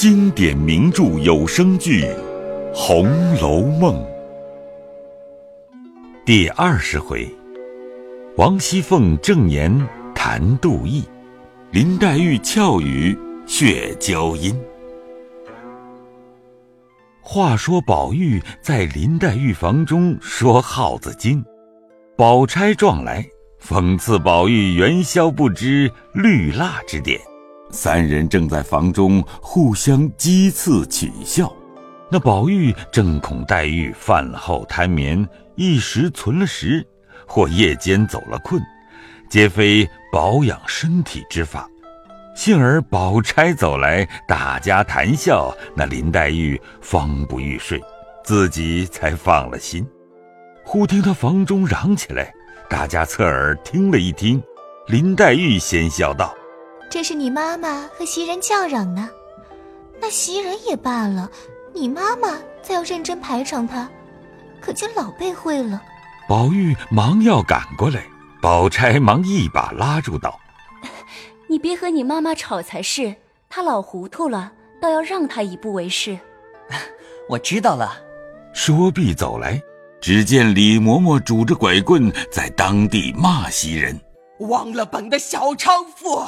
经典名著有声剧《红楼梦》第二十回，王熙凤正言谈杜毅，林黛玉俏语血娇音。话说宝玉在林黛玉房中说耗子精，宝钗撞来，讽刺宝玉元宵不知绿蜡之点。三人正在房中互相讥刺取笑，那宝玉正恐黛玉饭后贪眠，一时存了食，或夜间走了困，皆非保养身体之法。幸而宝钗走来，大家谈笑，那林黛玉方不欲睡，自己才放了心。忽听他房中嚷起来，大家侧耳听了一听，林黛玉先笑道。这是你妈妈和袭人叫嚷呢，那袭人也罢了，你妈妈再要认真排场他，可就老被会了。宝玉忙要赶过来，宝钗忙一把拉住道：“ 你别和你妈妈吵才是，她老糊涂了，倒要让她一步为是。”我知道了。说毕走来，只见李嬷嬷拄着拐棍在当地骂袭人：“忘了本的小娼妇！”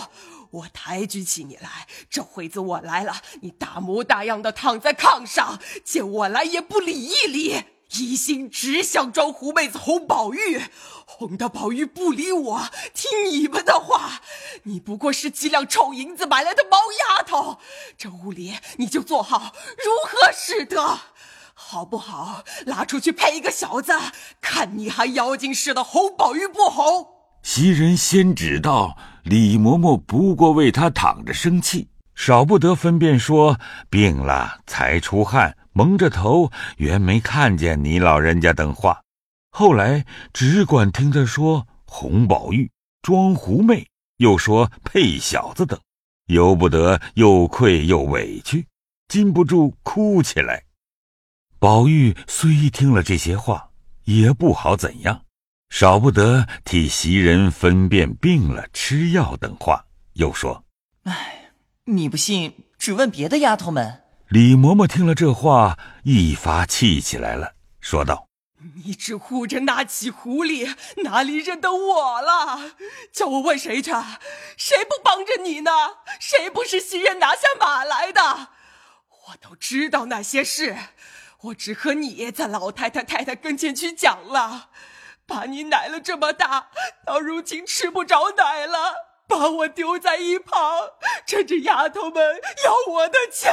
我抬举起你来，这会子我来了，你大模大样的躺在炕上，见我来也不理一理，一心只想装狐妹子哄宝玉，哄得宝玉不理我，听你们的话。你不过是几两臭银子买来的毛丫头，这屋里你就坐好，如何使得？好不好？拉出去配一个小子，看你还妖精似的哄宝玉不哄？袭人先指道：“李嬷嬷不过为他躺着生气，少不得分辨说病了才出汗，蒙着头原没看见你老人家等话。后来只管听他说哄宝玉、装狐媚，又说配小子等，由不得又愧又委屈，禁不住哭起来。宝玉虽听了这些话，也不好怎样。”少不得替袭人分辨病了、吃药等话，又说：“哎，你不信，只问别的丫头们。”李嬷嬷听了这话，一发气起来了，说道：“你只护着那起狐狸，哪里认得我了？叫我问谁去？谁不帮着你呢？谁不是袭人拿下马来的？我都知道那些事，我只和你在老太太、太太跟前去讲了。”把你奶了这么大，到如今吃不着奶了，把我丢在一旁，趁着丫头们要我的枪。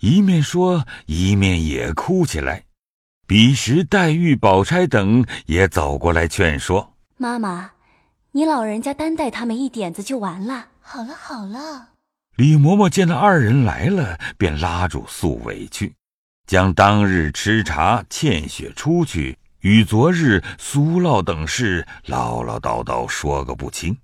一面说，一面也哭起来。彼时，黛玉、宝钗等也走过来劝说：“妈妈，你老人家担待他们一点子就完了。好了好了。”李嬷嬷见了二人来了，便拉住素委屈，将当日吃茶欠血出去。与昨日苏烙等事唠唠叨叨说个不清，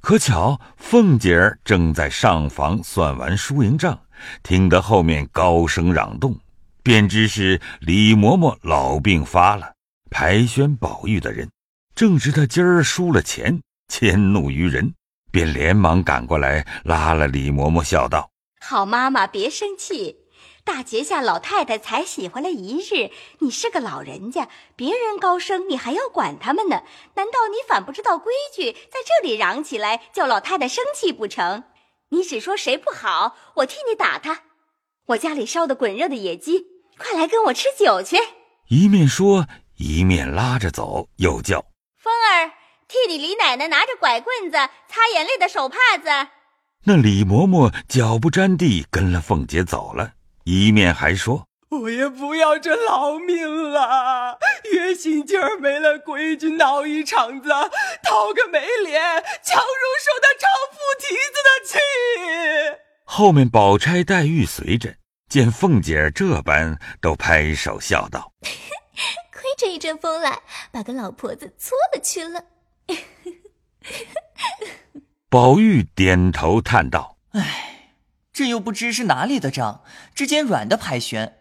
可巧凤姐儿正在上房算完输赢账，听得后面高声嚷动，便知是李嬷嬷老病发了，排宣宝玉的人，正值他今儿输了钱，迁怒于人，便连忙赶过来拉了李嬷嬷，笑道：“好妈妈，别生气。”大节下，老太太才喜欢了一日，你是个老人家，别人高升，你还要管他们呢？难道你反不知道规矩，在这里嚷起来，叫老太太生气不成？你只说谁不好，我替你打他。我家里烧的滚热的野鸡，快来跟我吃酒去。一面说，一面拉着走，又叫风儿替你李奶奶拿着拐棍子擦眼泪的手帕子。那李嬷嬷脚不沾地，跟了凤姐走了。一面还说：“我也不要这老命了，月薪今儿没了规矩，闹一场子，讨个没脸，强如受他丈夫蹄子的气。”后面宝钗、黛玉随着，见凤姐儿这般，都拍手笑道：“ 亏这一阵风来，把个老婆子搓了去了。”宝玉点头叹道：“唉。”这又不知是哪里的账，之间软的盘旋，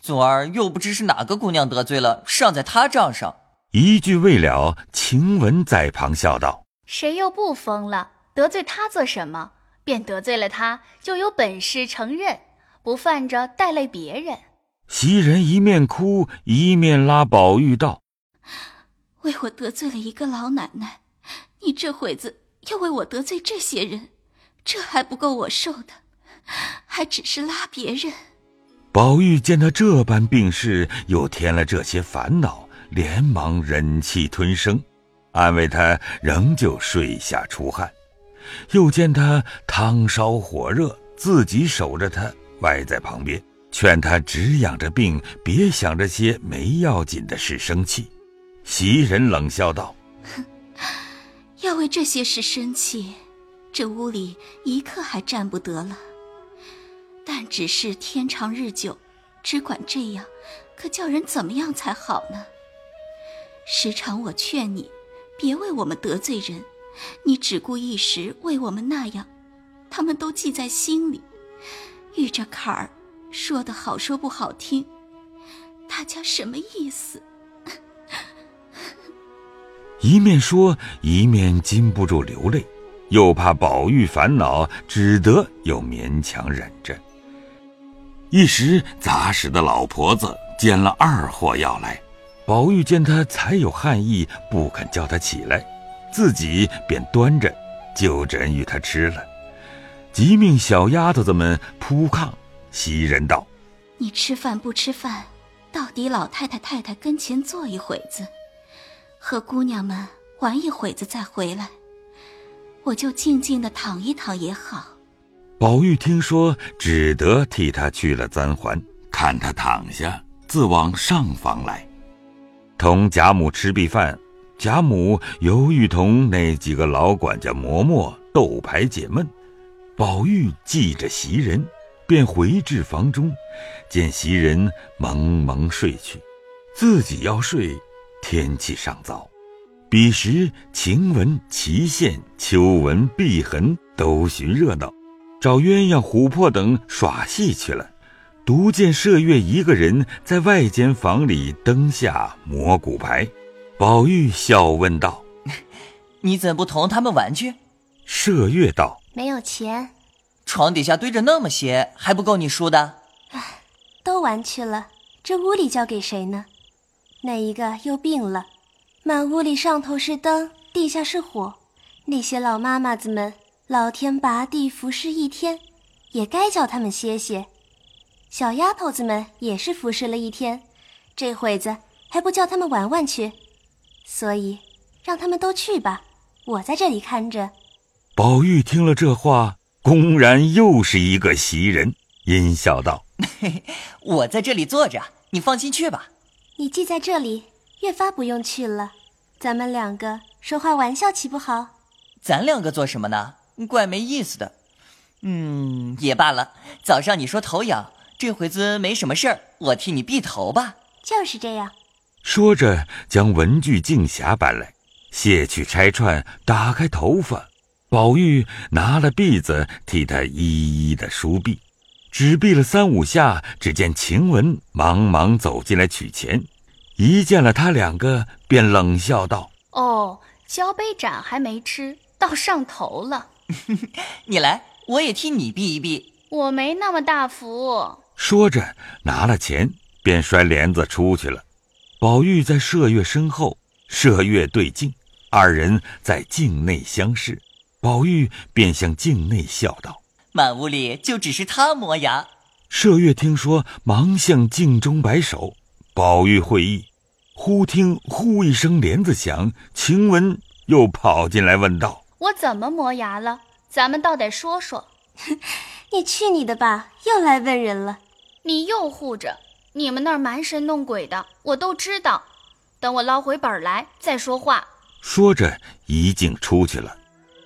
昨儿又不知是哪个姑娘得罪了，上在他账上。一句未了，晴雯在旁笑道：“谁又不疯了？得罪他做什么？便得罪了他，就有本事承认，不犯着带累别人。袭人一面哭一面拉宝玉道：“为我得罪了一个老奶奶，你这会子又为我得罪这些人，这还不够我受的，还只是拉别人。”宝玉见他这般病势，又添了这些烦恼，连忙忍气吞声，安慰他，仍旧睡下出汗。又见他汤烧火热，自己守着他，歪在旁边。劝他只养着病，别想着些没要紧的事生气。袭人冷笑道：“哼，要为这些事生气，这屋里一刻还站不得了。但只是天长日久，只管这样，可叫人怎么样才好呢？时常我劝你，别为我们得罪人，你只顾一时为我们那样，他们都记在心里，遇着坎儿。”说的好说不好听，大家什么意思？一面说一面禁不住流泪，又怕宝玉烦恼，只得又勉强忍着。一时杂食的老婆子煎了二货药来，宝玉见他才有汗意，不肯叫他起来，自己便端着就枕与他吃了，即命小丫头子们铺炕。袭人道：“你吃饭不吃饭，到底老太太太太跟前坐一会子，和姑娘们玩一会子再回来，我就静静的躺一躺也好。”宝玉听说，只得替他去了簪环，看他躺下，自往上房来，同贾母吃毕饭。贾母犹豫同那几个老管家嬷嬷斗牌解闷，宝玉记着袭人。便回至房中，见袭人蒙蒙睡去，自己要睡。天气尚早，彼时晴雯、祁县、秋纹、碧痕都寻热闹，找鸳鸯、琥珀等耍戏去了。独见麝月一个人在外间房里灯下磨骨牌。宝玉笑问道：“ 你怎不同他们玩去？”麝月道：“没有钱。”床底下堆着那么些，还不够你输的？唉，都玩去了，这屋里交给谁呢？那一个又病了，满屋里上头是灯，地下是火，那些老妈妈子们，老天拔地服侍一天，也该叫他们歇歇。小丫头子们也是服侍了一天，这会子还不叫他们玩玩去？所以让他们都去吧，我在这里看着。宝玉听了这话。公然又是一个袭人，阴笑道：“ 我在这里坐着，你放心去吧。你既在这里，越发不用去了。咱们两个说话玩笑，岂不好？咱两个做什么呢？怪没意思的。嗯，也罢了。早上你说头痒，这回子没什么事儿，我替你避头吧。就是这样。说着，将文具镜匣搬来，卸去钗串，打开头发。”宝玉拿了篦子替他一一的梳篦，只篦了三五下，只见晴雯忙忙走进来取钱，一见了他两个，便冷笑道：“哦，交杯盏还没吃到上头了。你来，我也替你避一避。我没那么大福。”说着拿了钱，便摔帘子出去了。宝玉在麝月身后，麝月对镜，二人在镜内相视。宝玉便向镜内笑道：“满屋里就只是他磨牙。”麝月听说，忙向镜中摆手。宝玉会意，忽听“呼”一声帘子响，晴雯又跑进来问道：“我怎么磨牙了？咱们倒得说说。”“你去你的吧，又来问人了。”“你又护着，你们那儿瞒神弄鬼的，我都知道。等我捞回本来再说话。”说着，一径出去了。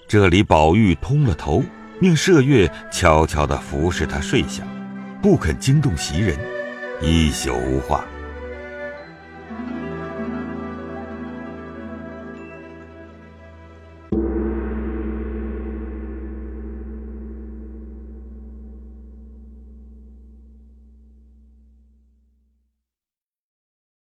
这里，宝玉通了头，命麝月悄悄地服侍他睡下，不肯惊动袭人，一宿无话。